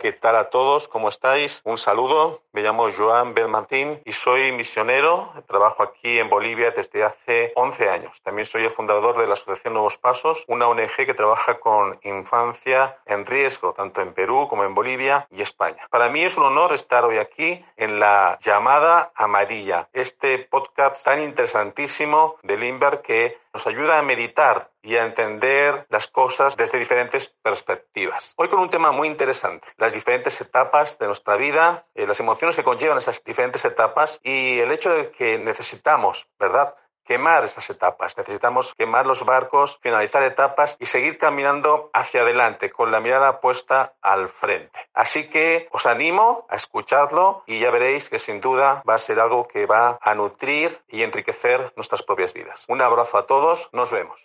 ¿qué tal a todos? ¿Cómo estáis? Un saludo. Me llamo Joan Belmartín y soy misionero. Trabajo aquí en Bolivia desde hace 11 años. También soy el fundador de la Asociación Nuevos Pasos, una ONG que trabaja con infancia en riesgo, tanto en Perú como en Bolivia y España. Para mí es un honor estar hoy aquí en la llamada amarilla, este podcast tan interesantísimo de Limber que nos ayuda a meditar y a entender las cosas desde diferentes perspectivas. Hoy con un tema muy interesante, las diferentes etapas de nuestra vida, eh, las emociones que conllevan esas diferentes etapas y el hecho de que necesitamos, ¿verdad? quemar esas etapas. Necesitamos quemar los barcos, finalizar etapas y seguir caminando hacia adelante con la mirada puesta al frente. Así que os animo a escucharlo y ya veréis que sin duda va a ser algo que va a nutrir y enriquecer nuestras propias vidas. Un abrazo a todos, nos vemos.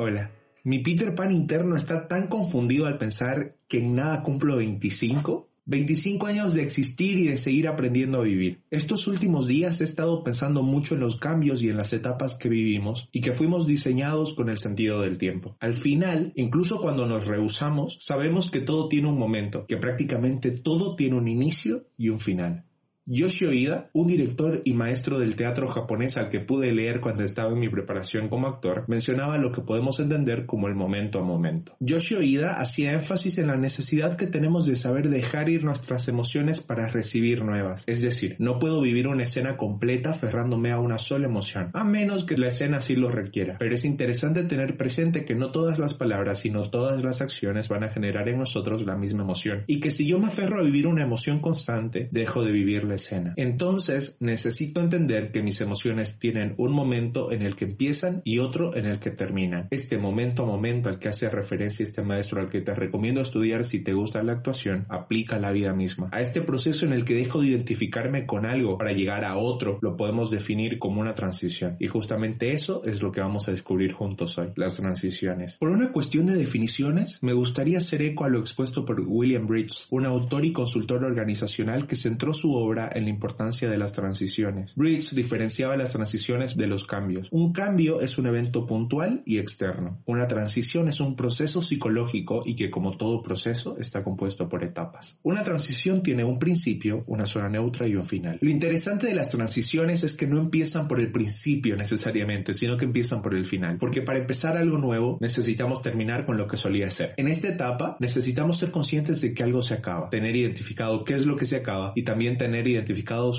Hola. Mi Peter Pan interno está tan confundido al pensar que en nada cumplo 25. 25 años de existir y de seguir aprendiendo a vivir. Estos últimos días he estado pensando mucho en los cambios y en las etapas que vivimos y que fuimos diseñados con el sentido del tiempo. Al final, incluso cuando nos rehusamos, sabemos que todo tiene un momento, que prácticamente todo tiene un inicio y un final. Yoshio Ida, un director y maestro del teatro japonés al que pude leer cuando estaba en mi preparación como actor, mencionaba lo que podemos entender como el momento a momento. Yoshio Ida hacía énfasis en la necesidad que tenemos de saber dejar ir nuestras emociones para recibir nuevas. Es decir, no puedo vivir una escena completa aferrándome a una sola emoción, a menos que la escena sí lo requiera. Pero es interesante tener presente que no todas las palabras, sino todas las acciones van a generar en nosotros la misma emoción. Y que si yo me aferro a vivir una emoción constante, dejo de vivirla escena. Entonces, necesito entender que mis emociones tienen un momento en el que empiezan y otro en el que terminan. Este momento a momento al que hace referencia este maestro al que te recomiendo estudiar si te gusta la actuación, aplica la vida misma. A este proceso en el que dejo de identificarme con algo para llegar a otro, lo podemos definir como una transición. Y justamente eso es lo que vamos a descubrir juntos hoy, las transiciones. Por una cuestión de definiciones, me gustaría hacer eco a lo expuesto por William Bridges, un autor y consultor organizacional que centró su obra en la importancia de las transiciones. Bridges diferenciaba las transiciones de los cambios. Un cambio es un evento puntual y externo. Una transición es un proceso psicológico y que como todo proceso está compuesto por etapas. Una transición tiene un principio, una zona neutra y un final. Lo interesante de las transiciones es que no empiezan por el principio necesariamente, sino que empiezan por el final. Porque para empezar algo nuevo necesitamos terminar con lo que solía ser. En esta etapa necesitamos ser conscientes de que algo se acaba, tener identificado qué es lo que se acaba y también tener identificado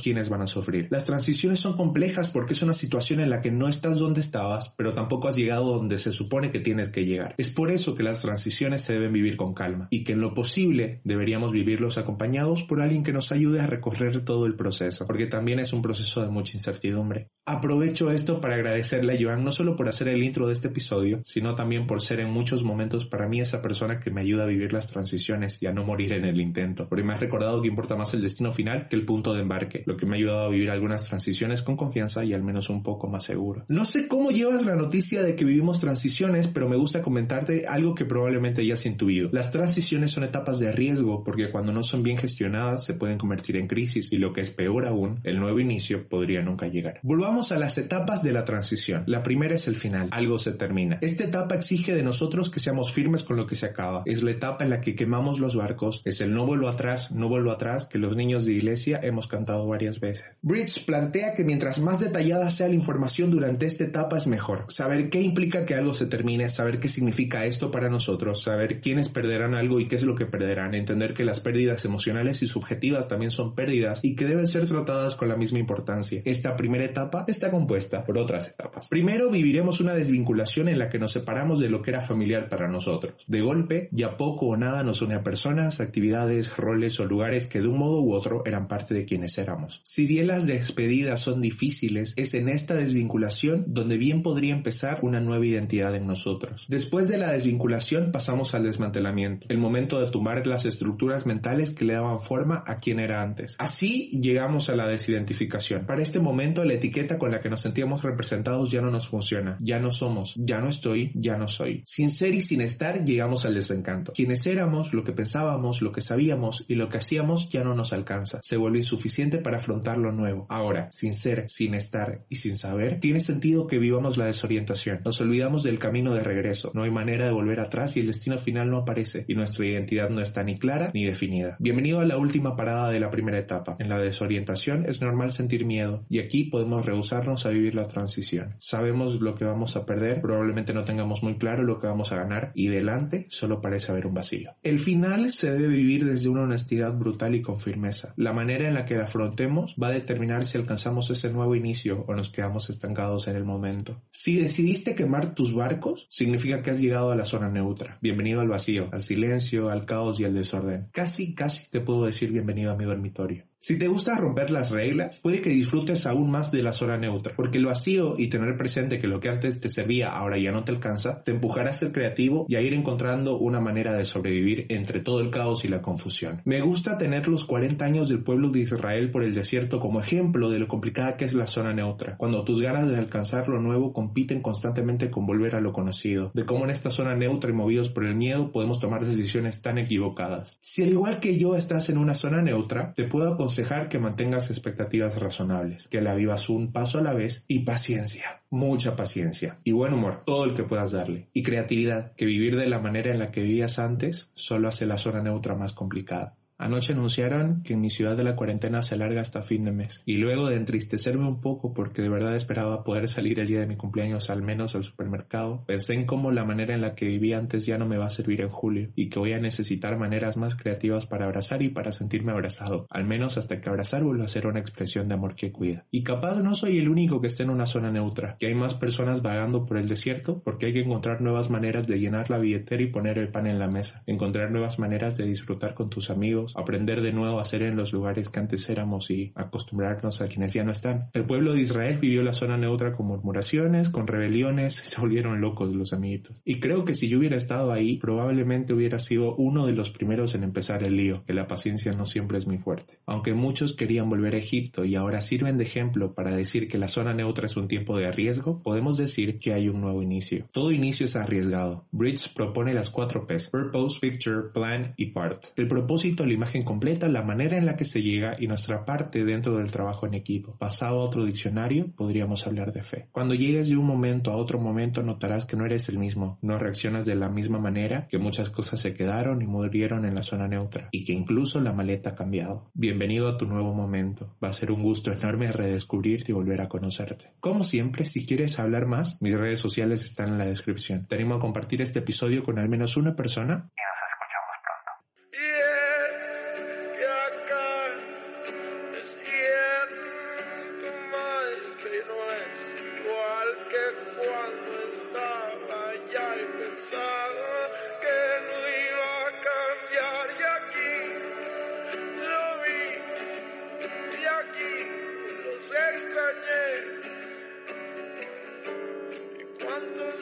quienes van a sufrir. Las transiciones son complejas porque es una situación en la que no estás donde estabas, pero tampoco has llegado donde se supone que tienes que llegar. Es por eso que las transiciones se deben vivir con calma y que en lo posible deberíamos vivirlos acompañados por alguien que nos ayude a recorrer todo el proceso, porque también es un proceso de mucha incertidumbre. Aprovecho esto para agradecerle a Joan no solo por hacer el intro de este episodio, sino también por ser en muchos momentos para mí esa persona que me ayuda a vivir las transiciones y a no morir en el intento, porque me has recordado que importa más el destino final que el punto de embarque, lo que me ha ayudado a vivir algunas transiciones con confianza y al menos un poco más seguro. No sé cómo llevas la noticia de que vivimos transiciones, pero me gusta comentarte algo que probablemente ya has intuido. Las transiciones son etapas de riesgo porque cuando no son bien gestionadas se pueden convertir en crisis y lo que es peor aún, el nuevo inicio podría nunca llegar. Volvamos a las etapas de la transición. La primera es el final, algo se termina. Esta etapa exige de nosotros que seamos firmes con lo que se acaba. Es la etapa en la que quemamos los barcos, es el no vuelvo atrás, no vuelvo atrás que los niños de iglesia hemos cantado varias veces. Bridge plantea que mientras más detallada sea la información durante esta etapa es mejor. Saber qué implica que algo se termine, saber qué significa esto para nosotros, saber quiénes perderán algo y qué es lo que perderán, entender que las pérdidas emocionales y subjetivas también son pérdidas y que deben ser tratadas con la misma importancia. Esta primera etapa está compuesta por otras etapas. Primero viviremos una desvinculación en la que nos separamos de lo que era familiar para nosotros. De golpe, ya poco o nada nos une a personas, actividades, roles o lugares que de un modo u otro eran parte de quienes éramos. Si bien las despedidas son difíciles, es en esta desvinculación donde bien podría empezar una nueva identidad en nosotros. Después de la desvinculación pasamos al desmantelamiento, el momento de tumbar las estructuras mentales que le daban forma a quien era antes. Así llegamos a la desidentificación. Para este momento la etiqueta con la que nos sentíamos representados ya no nos funciona, ya no somos, ya no estoy, ya no soy. Sin ser y sin estar llegamos al desencanto. Quienes éramos, lo que pensábamos, lo que sabíamos y lo que hacíamos ya no nos alcanza. Se vuelve insuficiente para afrontar lo nuevo. Ahora, sin ser, sin estar y sin saber, tiene sentido que vivamos la desorientación. Nos olvidamos del camino de regreso. No hay manera de volver atrás y el destino final no aparece y nuestra identidad no está ni clara ni definida. Bienvenido a la última parada de la primera etapa. En la desorientación es normal sentir miedo y aquí podemos rehusarnos a vivir la transición. Sabemos lo que vamos a perder, probablemente no tengamos muy claro lo que vamos a ganar y delante solo parece haber un vacío. El final se debe vivir desde una honestidad brutal y con firmeza. La manera en la que la afrontemos va a determinar si alcanzamos ese nuevo inicio o nos quedamos estancados en el momento. Si decidiste quemar tus barcos, significa que has llegado a la zona neutra. Bienvenido al vacío, al silencio, al caos y al desorden. Casi, casi te puedo decir bienvenido a mi dormitorio. Si te gusta romper las reglas, puede que disfrutes aún más de la zona neutra, porque el vacío y tener presente que lo que antes te servía ahora ya no te alcanza, te empujará a ser creativo y a ir encontrando una manera de sobrevivir entre todo el caos y la confusión. Me gusta tener los 40 años del pueblo de Israel por el desierto como ejemplo de lo complicada que es la zona neutra, cuando tus ganas de alcanzar lo nuevo compiten constantemente con volver a lo conocido, de cómo en esta zona neutra y movidos por el miedo podemos tomar decisiones tan equivocadas. Si al igual que yo estás en una zona neutra, te puedo aconsejar que mantengas expectativas razonables, que la vivas un paso a la vez y paciencia, mucha paciencia y buen humor, todo el que puedas darle, y creatividad, que vivir de la manera en la que vivías antes solo hace la zona neutra más complicada. Anoche anunciaron que en mi ciudad de la cuarentena se alarga hasta fin de mes. Y luego de entristecerme un poco porque de verdad esperaba poder salir el día de mi cumpleaños al menos al supermercado, pensé en cómo la manera en la que vivía antes ya no me va a servir en julio y que voy a necesitar maneras más creativas para abrazar y para sentirme abrazado, al menos hasta que abrazar vuelva a ser una expresión de amor que cuida. Y capaz no soy el único que esté en una zona neutra, que hay más personas vagando por el desierto porque hay que encontrar nuevas maneras de llenar la billetera y poner el pan en la mesa, encontrar nuevas maneras de disfrutar con tus amigos, aprender de nuevo a ser en los lugares que antes éramos y acostumbrarnos a quienes ya no están. El pueblo de Israel vivió la zona neutra con murmuraciones, con rebeliones, se volvieron locos los amiguitos. Y creo que si yo hubiera estado ahí, probablemente hubiera sido uno de los primeros en empezar el lío, que la paciencia no siempre es muy fuerte. Aunque muchos querían volver a Egipto y ahora sirven de ejemplo para decir que la zona neutra es un tiempo de riesgo, podemos decir que hay un nuevo inicio. Todo inicio es arriesgado. Bridge propone las cuatro P's, Purpose, Picture, Plan y Part. El propósito imagen completa, la manera en la que se llega y nuestra parte dentro del trabajo en equipo. Pasado a otro diccionario, podríamos hablar de fe. Cuando llegues de un momento a otro momento notarás que no eres el mismo, no reaccionas de la misma manera, que muchas cosas se quedaron y murieron en la zona neutra y que incluso la maleta ha cambiado. Bienvenido a tu nuevo momento. Va a ser un gusto enorme redescubrirte y volver a conocerte. Como siempre, si quieres hablar más, mis redes sociales están en la descripción. Te animo a compartir este episodio con al menos una persona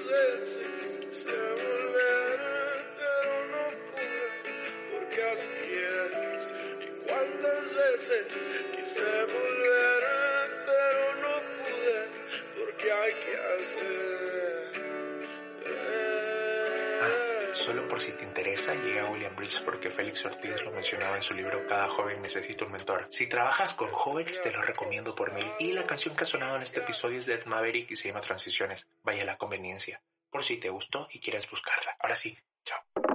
Yes, solo por si te interesa, llega William Bridge porque Félix Ortiz lo mencionaba en su libro Cada joven necesita un mentor. Si trabajas con jóvenes, te lo recomiendo por mí. Y la canción que ha sonado en este episodio es de Ed Maverick y se llama Transiciones. Vaya la conveniencia. Por si te gustó y quieres buscarla. Ahora sí, chao.